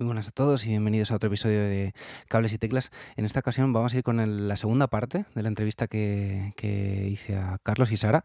Muy buenas a todos y bienvenidos a otro episodio de Cables y Teclas. En esta ocasión vamos a ir con la segunda parte de la entrevista que, que hice a Carlos y Sara,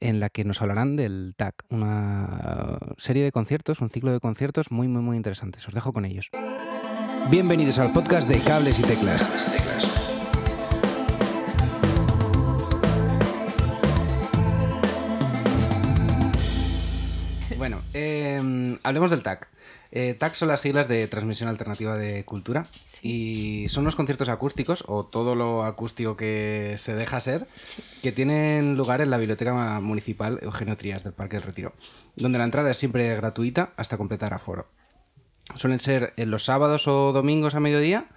en la que nos hablarán del TAC, una serie de conciertos, un ciclo de conciertos muy, muy, muy interesantes. Os dejo con ellos. Bienvenidos al podcast de Cables y Teclas. Eh, hablemos del TAC. Eh, TAC son las siglas de Transmisión Alternativa de Cultura y son unos conciertos acústicos o todo lo acústico que se deja ser que tienen lugar en la Biblioteca Municipal Eugenio Trías del Parque del Retiro, donde la entrada es siempre gratuita hasta completar aforo. Suelen ser en los sábados o domingos a mediodía,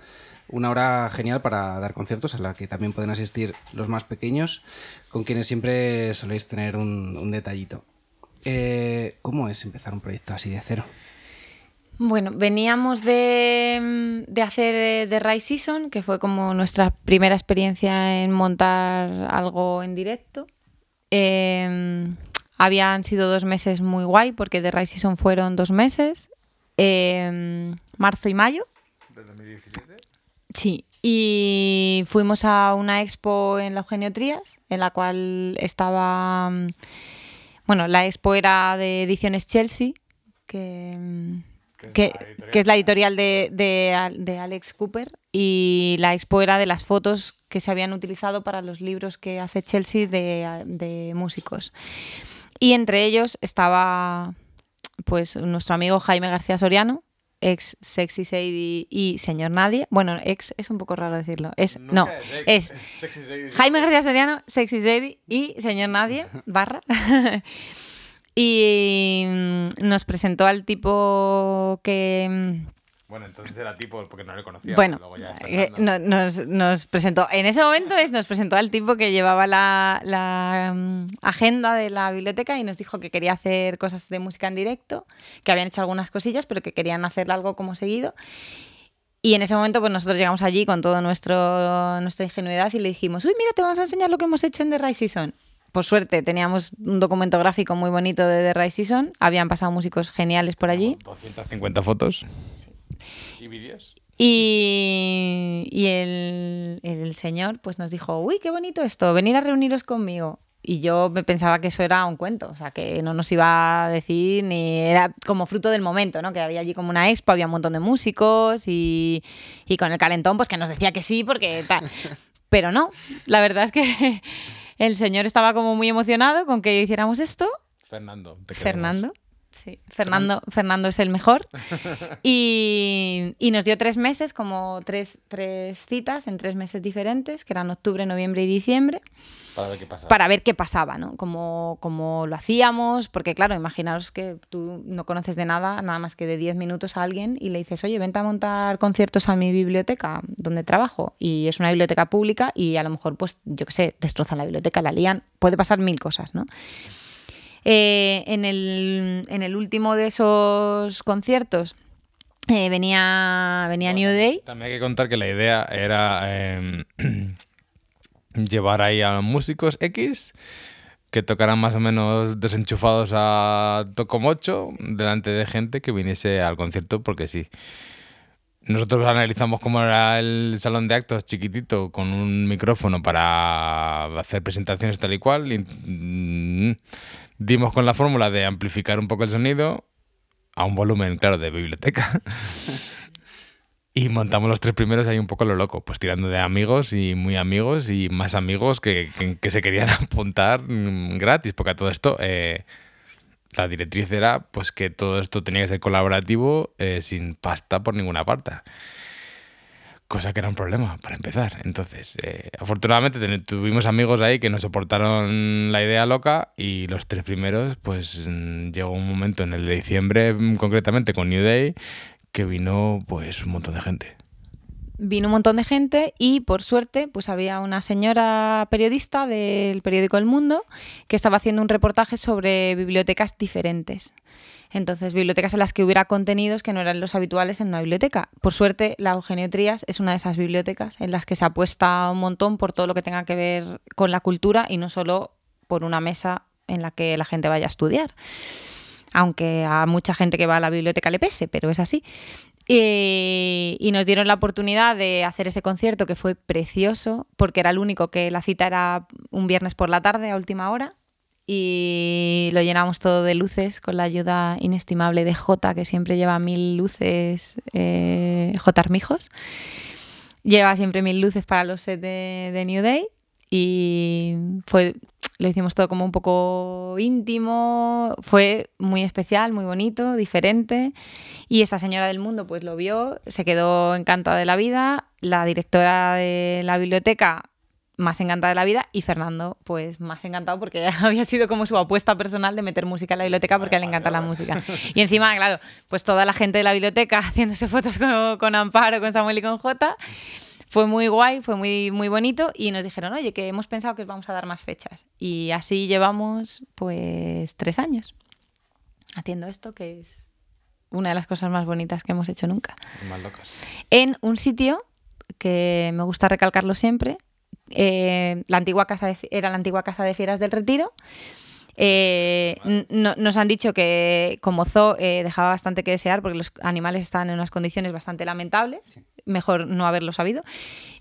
una hora genial para dar conciertos a la que también pueden asistir los más pequeños, con quienes siempre soléis tener un, un detallito. Eh, ¿Cómo es empezar un proyecto así de cero? Bueno, veníamos de, de hacer eh, The Rise Season, que fue como nuestra primera experiencia en montar algo en directo. Eh, habían sido dos meses muy guay, porque The Rise Season fueron dos meses, eh, marzo y mayo. ¿De 2017? Sí, y fuimos a una expo en la Eugenio Trías, en la cual estaba... Bueno, la expo era de Ediciones Chelsea, que, que, que es la editorial de, de de Alex Cooper, y la expo era de las fotos que se habían utilizado para los libros que hace Chelsea de, de músicos. Y entre ellos estaba pues nuestro amigo Jaime García Soriano, ex Sexy Sadie y Señor Nadie. Bueno, ex es un poco raro decirlo. Es, no, es Jaime García Soriano, Sexy Sadie y Señor Nadie, barra. y mm, nos presentó al tipo que... Bueno, entonces era tipo porque no le conocía. bueno, luego ya eh, no- nos, nos presentó, en ese momento es, nos presentó al tipo que llevaba la, la, mm, agenda de la biblioteca y nos dijo que quería hacer cosas de música en directo, que habían hecho algunas cosillas, pero que querían hacer algo como seguido. Y en ese momento, pues nosotros llegamos allí con toda nuestra ingenuidad y le dijimos, uy, mira, te vamos a enseñar lo que hemos hecho en The Rise Season. Por suerte, teníamos un documento gráfico muy bonito de The Rise Season, habían pasado músicos geniales por allí. 250 fotos. ¿Y vídeos? Y, y el, el señor pues nos dijo, uy, qué bonito esto, venir a reuniros conmigo. Y yo me pensaba que eso era un cuento, o sea, que no nos iba a decir ni era como fruto del momento, ¿no? Que había allí como una expo, había un montón de músicos y, y con el calentón pues que nos decía que sí porque tal. Pero no, la verdad es que el señor estaba como muy emocionado con que hiciéramos esto Fernando. te queremos. Fernando. Sí, Fernando, Fernando es el mejor. Y, y nos dio tres meses, como tres, tres citas en tres meses diferentes, que eran octubre, noviembre y diciembre, Para ver qué pasa. para ver qué pasaba, ¿no? Cómo, cómo lo hacíamos, porque claro, imaginaos que tú no conoces de nada, nada más que de 10 minutos a alguien y le dices, oye, vente a montar conciertos a mi biblioteca donde trabajo. Y es una biblioteca pública y a lo mejor, pues, yo qué sé, destrozan la biblioteca, la lían, puede pasar mil cosas, ¿no? Eh, en, el, en el último de esos conciertos eh, venía, venía New Day. También hay que contar que la idea era eh, llevar ahí a músicos X que tocaran más o menos desenchufados a Tocomocho delante de gente que viniese al concierto porque sí. Nosotros analizamos cómo era el salón de actos chiquitito con un micrófono para hacer presentaciones tal y cual. y, mm, dimos con la fórmula de amplificar un poco el sonido a un volumen, claro, de biblioteca. Y montamos los tres primeros ahí un poco lo loco, pues tirando de amigos y muy amigos y más amigos que, que- que se querían apuntar mm, gratis, porque a todo esto eh, la directriz era pues que todo esto tenía que ser colaborativo eh, sin pasta por ninguna parte. Cosa que era un problema para empezar. Entonces, eh, afortunadamente tuvimos amigos ahí que nos soportaron la idea loca y los tres primeros, pues mm, llegó un momento en el de diciembre, mm, concretamente con New Day, que vino pues un montón de gente. Vino un montón de gente y por suerte pues había una señora periodista del periódico El Mundo que estaba haciendo un reportaje sobre bibliotecas diferentes. Entonces, bibliotecas en las que hubiera contenidos que no eran los habituales en una biblioteca. Por suerte, la Eugenio Trías es una de esas bibliotecas en las que se apuesta un montón por todo lo que tenga que ver con la cultura y no solo por una mesa en la que la gente vaya a estudiar. Aunque a mucha gente que va a la biblioteca le pese, pero es así. Y, y nos dieron la oportunidad de hacer ese concierto que fue precioso, porque era el único que la cita era un viernes por la tarde a última hora. Y lo llenamos todo de luces con la ayuda inestimable de J, que siempre lleva mil luces, eh, J Armijos. Lleva siempre mil luces para los sets de New Day. Y fue, lo hicimos todo como un poco íntimo, fue muy especial, muy bonito, diferente. Y esta señora del mundo pues lo vio, se quedó encantada de la vida, la directora de la biblioteca más encantada de la vida y Fernando pues más encantado porque había sido como su apuesta personal de meter música en la biblioteca porque le encanta la música. Y encima, claro, pues toda la gente de la biblioteca haciéndose fotos con, con Amparo, con Samuel y con Jota fue muy guay, fue muy, muy bonito y nos dijeron, oye, que hemos pensado que os vamos a dar más fechas. Y así llevamos pues tres años haciendo esto, que es una de las cosas más bonitas que hemos hecho nunca. Más locas. En un sitio que me gusta recalcarlo siempre, eh, la antigua casa de, era la antigua casa de fieras del Retiro. Eh, no- nos han dicho que como zoo eh, dejaba bastante que desear porque los animales estaban en unas condiciones bastante lamentables. Mejor no haberlo sabido.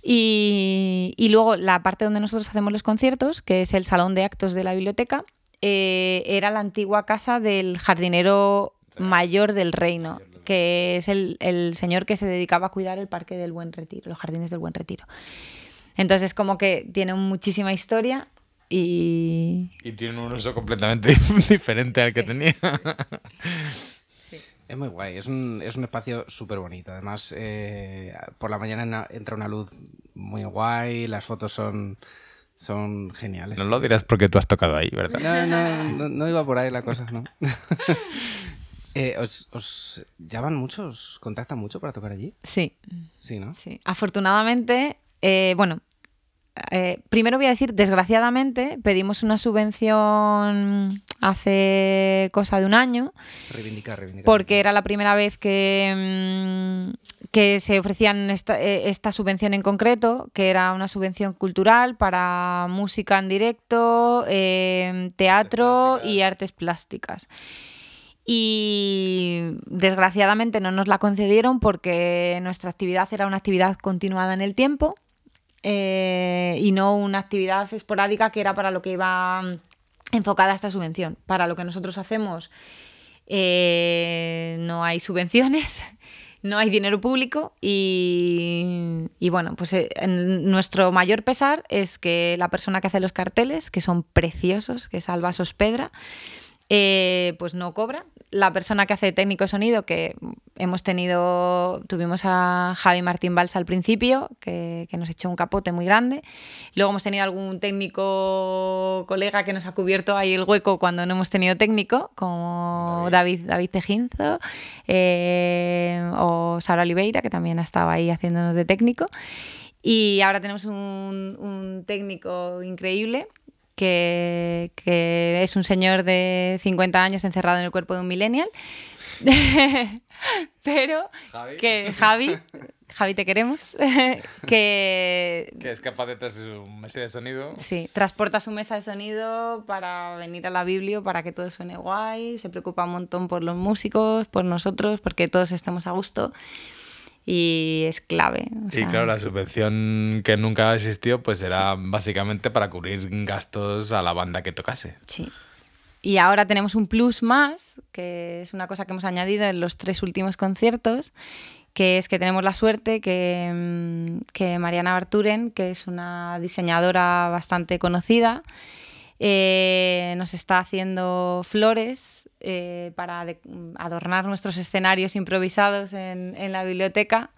Y, y luego la parte donde nosotros hacemos los conciertos, que es el salón de actos de la biblioteca, eh, era la antigua casa del jardinero mayor del reino, que es el, el señor que se dedicaba a cuidar el parque del Buen Retiro, los jardines del Buen Retiro. Entonces, como que tiene muchísima historia y, Y tiene un uso completamente diferente al que Sí. tenía. Es muy guay, es un, es un espacio súper bonito. Además, eh, por la mañana na- entra una luz muy guay, las fotos son, son geniales. No lo dirás porque tú has tocado ahí, ¿verdad? No, no, no, no iba por ahí la cosa, ¿no? Eh, ¿os, os llaman mucho? ¿Os contactan mucho para tocar allí? sí, Sí, ¿no? sí. Afortunadamente, eh, bueno, eh, primero voy a decir, desgraciadamente, pedimos una subvención hace cosa de un año Reivindicar, reivindicar. porque era la primera vez que, mm, que se ofrecían esta, eh, esta subvención en concreto, que era una subvención cultural para música en directo, eh, teatro y artes plásticas. Y desgraciadamente no nos la concedieron porque nuestra actividad era una actividad continuada en el tiempo eh, y no una actividad esporádica que era para lo que iba mm, enfocada esta subvención. Para lo que nosotros hacemos eh, no hay subvenciones, no hay dinero público y, y bueno, pues eh, nuestro mayor pesar es que la persona que hace los carteles, que son preciosos, que es Alba Sospedra, eh, pues no cobra. La persona que hace técnico de sonido, que hemos tenido, tuvimos a Javi Martín Balsa al principio, que, que nos echó un capote muy grande. Luego hemos tenido algún técnico colega que nos ha cubierto ahí el hueco cuando no hemos tenido técnico, como David, David Tejinzo eh, o Sara Oliveira, que también ha estado ahí haciéndonos de técnico. Y ahora tenemos un, un técnico increíble que, que es un señor de 50 años encerrado en el cuerpo de un millennial. Pero Javi. que Javi, Javi te queremos, que Que es capaz de traerse un mes de sonido. sí, transporta su mesa de sonido para venir a la Biblio para que todo suene guay, se preocupa un montón por los músicos, por nosotros, porque todos estemos a gusto y es clave. o Y sea, claro, la subvención que nunca existió, pues era básicamente para cubrir gastos a la banda que tocase. Sí. Y ahora tenemos un plus más, que es una cosa que hemos añadido en los tres últimos conciertos, que es que tenemos la suerte que, mm, que Mariana Barturen, que es una diseñadora bastante conocida, eh, nos está haciendo flores eh, para adornar nuestros escenarios improvisados en, en la biblioteca.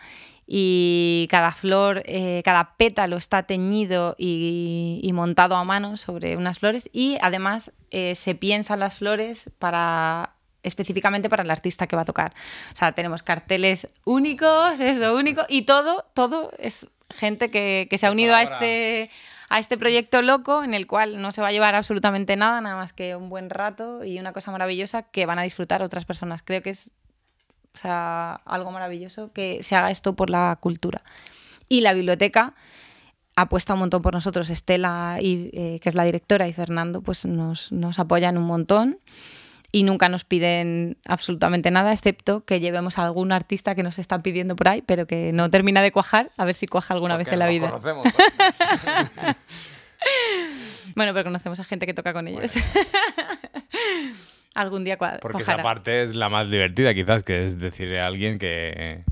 Y cada flor, eh, cada pétalo está teñido y, y montado a mano sobre unas flores. Y además se piensan las flores para específicamente para el artista que va a tocar. O sea, tenemos carteles únicos, eso, único, y todo, todo es gente que, que se ha unido a este, a este proyecto loco en el cual no se va a llevar absolutamente nada, nada más que un buen rato y una cosa maravillosa que van a disfrutar otras personas. Creo que es o sea, algo maravilloso que se haga esto por la cultura. Y la biblioteca apuesta un montón por nosotros. Estela, y, eh, que es la directora, y Fernando, pues nos, nos apoyan un montón. Y nunca nos piden absolutamente nada, excepto que llevemos a algún artista que nos están pidiendo por ahí, pero que no termina de cuajar, a ver si cuaja alguna vez en la vida. Conocemos, bueno, pero conocemos a gente que toca con ellos. Algún día cuadra. Porque esa parte es la más divertida, quizás, que es decirle a alguien que.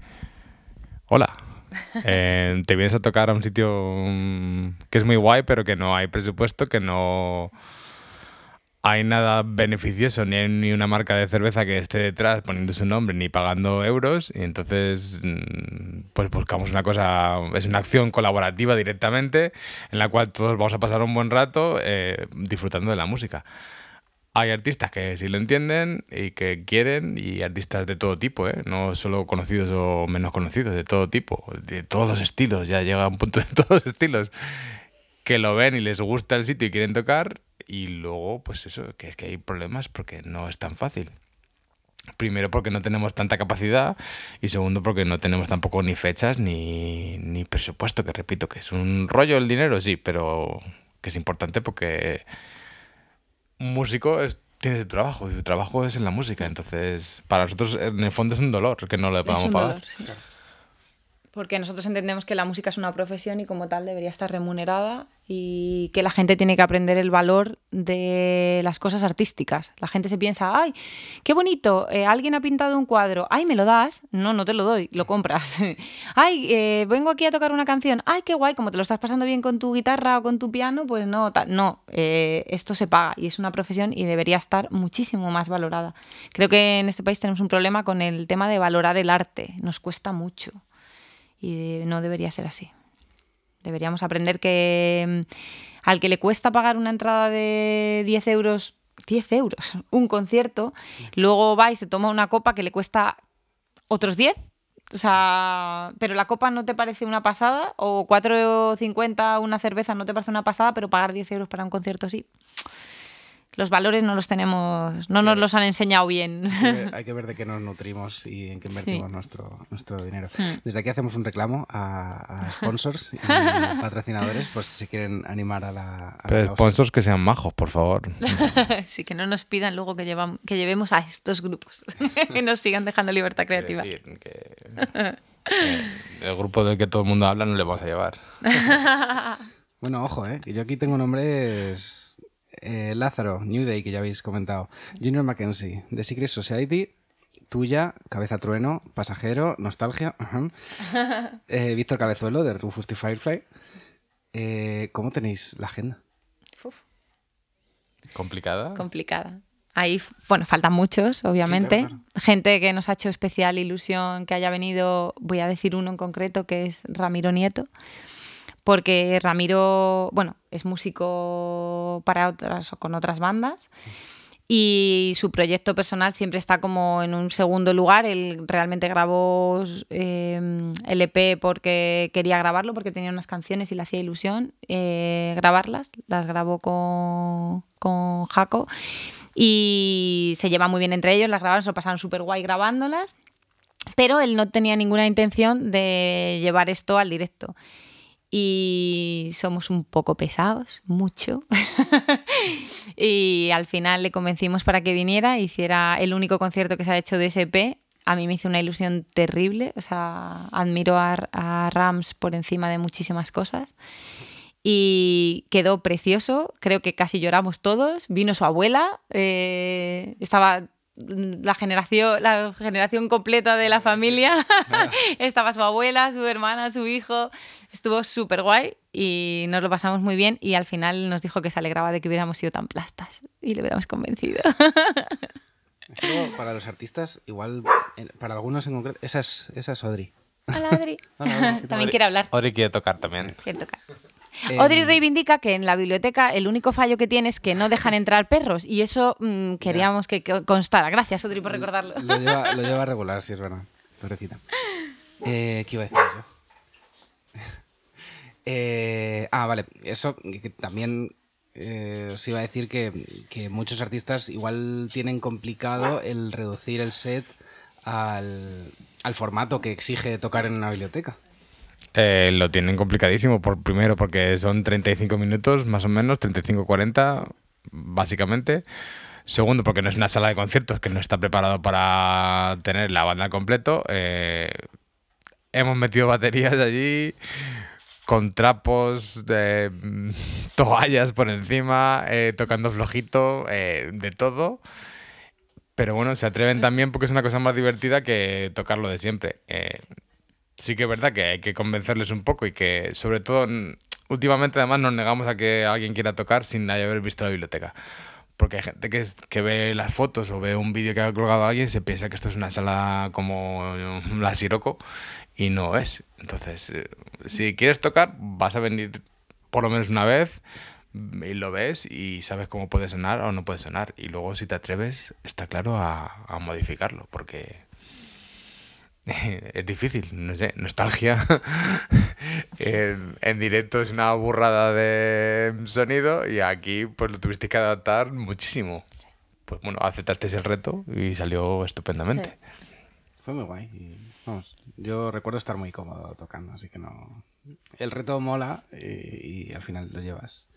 Hola. Eh, te vienes a tocar a un sitio mm, que es muy guay, pero que no hay presupuesto, que no hay nada beneficioso, ni hay ni una marca de cerveza que esté detrás poniendo su nombre, ni pagando euros. Y entonces, mm, pues buscamos una cosa, es una acción colaborativa directamente, en la cual todos vamos a pasar un buen rato eh, disfrutando de la música. Hay artistas que sí lo entienden y que quieren, y artistas de todo tipo, ¿eh? no solo conocidos o menos conocidos, de todo tipo, de todos los estilos, ya llega un punto de todos los estilos, que lo ven y les gusta el sitio y quieren tocar, y luego, pues eso, que es que hay problemas porque no es tan fácil. Primero porque no tenemos tanta capacidad y segundo porque no tenemos tampoco ni fechas ni, ni presupuesto, que repito, que es un rollo el dinero, sí, pero que es importante porque un músico es, tiene su trabajo y su trabajo es en la música. Entonces, para nosotros en el fondo es un dolor que no le podamos pagar. Dolor, sí. Porque nosotros entendemos que la música es una profesión y como tal debería estar remunerada y que la gente tiene que aprender el valor de las cosas artísticas. La gente se piensa, ay, qué bonito, eh, alguien ha pintado un cuadro, ay, ¿me lo das? No, no te lo doy, lo compras. ay, eh, vengo aquí a tocar una canción, ay, qué guay, como te lo estás pasando bien con tu guitarra o con tu piano, pues no, no, eh, esto se paga y es una profesión y debería estar muchísimo más valorada. Creo que en este país tenemos un problema con el tema de valorar el arte, nos cuesta mucho y no debería ser así. Deberíamos aprender que mm, al que le cuesta pagar una entrada de 10 euros, 10 euros, un concierto, luego va y se toma una copa que le cuesta otros 10. O sea, pero la copa no te parece una pasada, o 4,50 una cerveza no te parece una pasada, pero pagar 10 euros para un concierto sí los valores no los tenemos, no nos los han enseñado bien. Hay que, ver, de qué nos nutrimos y en qué invertimos nuestro, nuestro dinero. Hmm. Desde aquí hacemos un reclamo a, sponsors y patrocinadores, pues si quieren animar a la... Pero sponsors que sean majos, por favor. sí, que no nos pidan luego que, llevamos, que llevemos a estos grupos y nos sigan dejando libertad creativa. el grupo del que todo el mundo habla no le vamos a llevar. bueno, ojo, ¿eh? yo aquí tengo nombres eh, Lázaro, New Day, que ya habéis comentado, Junior Mackenzie, The Secret Society, tuya, Cabeza Trueno, Pasajero, Nostalgia, eh, Víctor Cabezuelo, de Rufus the Firefly. Eh, ¿Cómo tenéis la agenda? ¿Complicada? Complicada. Ahí, bueno, faltan muchos, obviamente. Gente que nos ha hecho especial ilusión que haya venido, voy a decir uno en concreto, que es Ramiro Nieto porque Ramiro, bueno, es músico para otras o con otras bandas y su proyecto personal siempre está como en un segundo lugar. Él realmente grabó eh, el EP porque quería grabarlo, porque tenía unas canciones y le hacía ilusión eh, grabarlas. Las grabó con, con Jaco y se lleva muy bien entre ellos. Las grabaron, se lo pasaron súper guay grabándolas, pero él no tenía ninguna intención de llevar esto al directo y somos un poco pesados, mucho. y al final le convencimos para que viniera, hiciera el único concierto que se ha hecho de SP. A mí me hizo una ilusión terrible, o sea, admiro a, Rams por encima de muchísimas cosas. Y quedó precioso, creo que casi lloramos todos. Vino su abuela, eh, estaba la generación, la generación completa de la familia. Estaba su abuela, su hermana, su hijo. Estuvo súper guay y nos lo pasamos muy bien y al final nos dijo que se alegraba de que hubiéramos sido tan plastas y le hubiéramos convencido. para los artistas, igual, para algunos en concreto, esa es, esa es Audrey. Hola, Adri. también quiere hablar. Audrey quiere tocar también. Quiere tocar. Audrey em, reivindica que en la biblioteca el único fallo que tiene es que no dejan entrar perros y eso mm, queríamos que constara. Gracias, Audrey, por recordarlo. Lo lleva, lo lleva regular, sí, es verdad. Pobrecita. Eh, ¿Qué iba a decir yo? Eh, ah, vale. Eso que también eh, os iba a decir que, que, muchos artistas igual tienen complicado el reducir el set al, al formato que exige tocar en una biblioteca. Eh, lo tienen complicadísimo, por, primero porque son 35 minutos, más o menos, 35-40, básicamente. Segundo, porque no es una sala de conciertos que no está preparado para tener la banda al completo. Eh, hemos metido baterías allí con trapos mm, toallas por encima, eh, tocando flojito, eh, de todo. Pero bueno, se atreven también porque es una cosa más divertida que tocarlo de siempre. Sí que es verdad que hay que convencerles un poco y que sobre todo mm, últimamente además nos negamos a que alguien quiera tocar sin haber visto la biblioteca. Porque hay gente que, es- que ve las fotos o ve un vídeo que ha colgado alguien y se piensa que esto es una sala como la Siroco y no es. Entonces, eh, si quieres tocar, vas a venir por lo menos una vez y lo ves y sabes cómo puede sonar o no puede sonar. Y luego, si te atreves, está claro a, a modificarlo, porque es difícil, no sé, nostalgia. en, en directo es una burrada de sonido y aquí pues lo tuviste que adaptar muchísimo. Pues bueno, aceptaste el reto y salió estupendamente. Fue muy guay. Vamos, yo recuerdo estar muy cómodo tocando, así que no. El reto mola y, y al final lo llevas,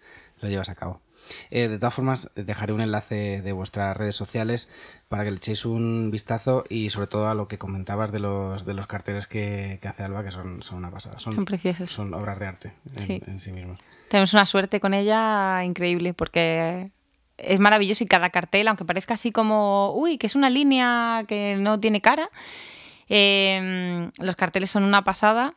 lo llevas a cabo. Eh, de todas formas, dejaré un enlace de vuestras redes sociales para que le echéis un vistazo y sobre todo a lo que comentabas de los, de los carteles que, que hace Alba, que son, son una pasada. Son, Son preciosos. Son obras de arte en Sí. en sí mismas. Tenemos una suerte con ella increíble porque es maravilloso y cada cartel, aunque parezca así como, uy, que es una línea que no tiene cara, eh, los carteles son una pasada.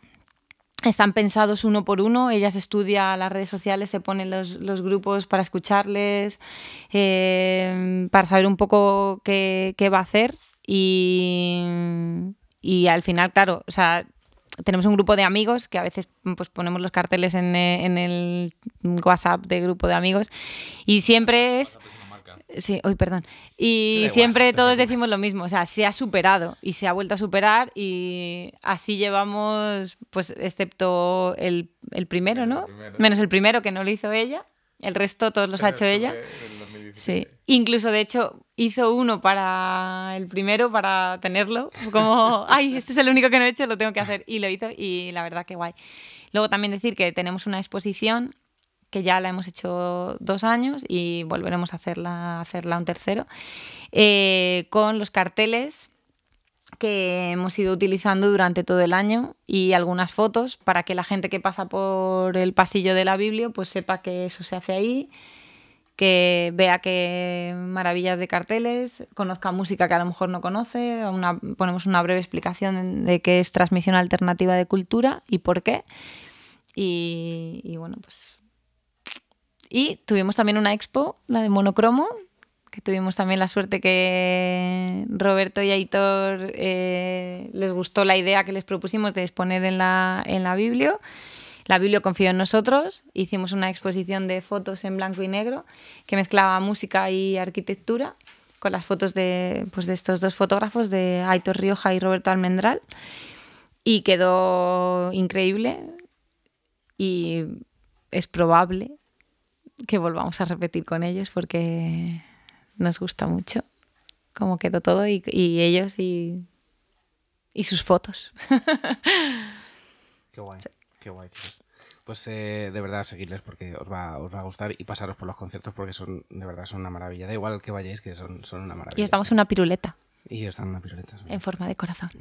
Están pensados uno por uno, ellas estudia las redes sociales, se ponen los, los grupos para escucharles, eh, para saber un poco qué, qué va a hacer y, y al final, claro, o sea, tenemos un grupo de amigos que a veces pues, ponemos los carteles en, eh, en el WhatsApp de grupo de amigos y siempre es... Sí, hoy perdón. Y igual, siempre todos decimos lo mismo, o sea, se ha superado y se ha vuelto a superar y así llevamos, pues excepto el, el primero, ¿no? primero. Menos el primero que no lo hizo ella, el resto todos los ha hecho ella. Sí, incluso de hecho hizo uno para el primero, para tenerlo, como, ay, este es el único que no he hecho, lo tengo que hacer. Y lo hizo y la verdad que guay. Luego también decir que tenemos una exposición que ya la hemos hecho dos años y volveremos a hacerla, hacerla un tercero, eh, con los carteles que hemos ido utilizando durante todo el año y algunas fotos para que la gente que pasa por el pasillo de la Biblia pues sepa que eso se hace ahí, que vea que maravillas de carteles, conozca música que a lo mejor no conoce, una- ponemos una breve explicación de qué es transmisión alternativa de cultura y por qué. Y bueno, pues... Y tuvimos también una expo, la de monocromo, que tuvimos también la suerte que Roberto y Aitor eh, les gustó la idea que les propusimos de exponer en la, en la Biblia. La Biblia confió en nosotros, hicimos una exposición de fotos en blanco y negro que mezclaba música y arquitectura con las fotos de, pues, de estos dos fotógrafos, de Aitor Rioja y Roberto Almendral, y quedó increíble y es probable que volvamos a repetir con ellos porque nos gusta mucho cómo quedó todo y, y ellos y, y sus fotos. Qué guay, qué guay, chicos. Pues eh, de verdad seguirles porque os va, os va a gustar y pasaros por los conciertos porque son, de verdad, son una maravilla. Da igual que vayáis, que son, son una maravilla. Y estamos en una piruleta Y están una piruleta. en forma de corazón.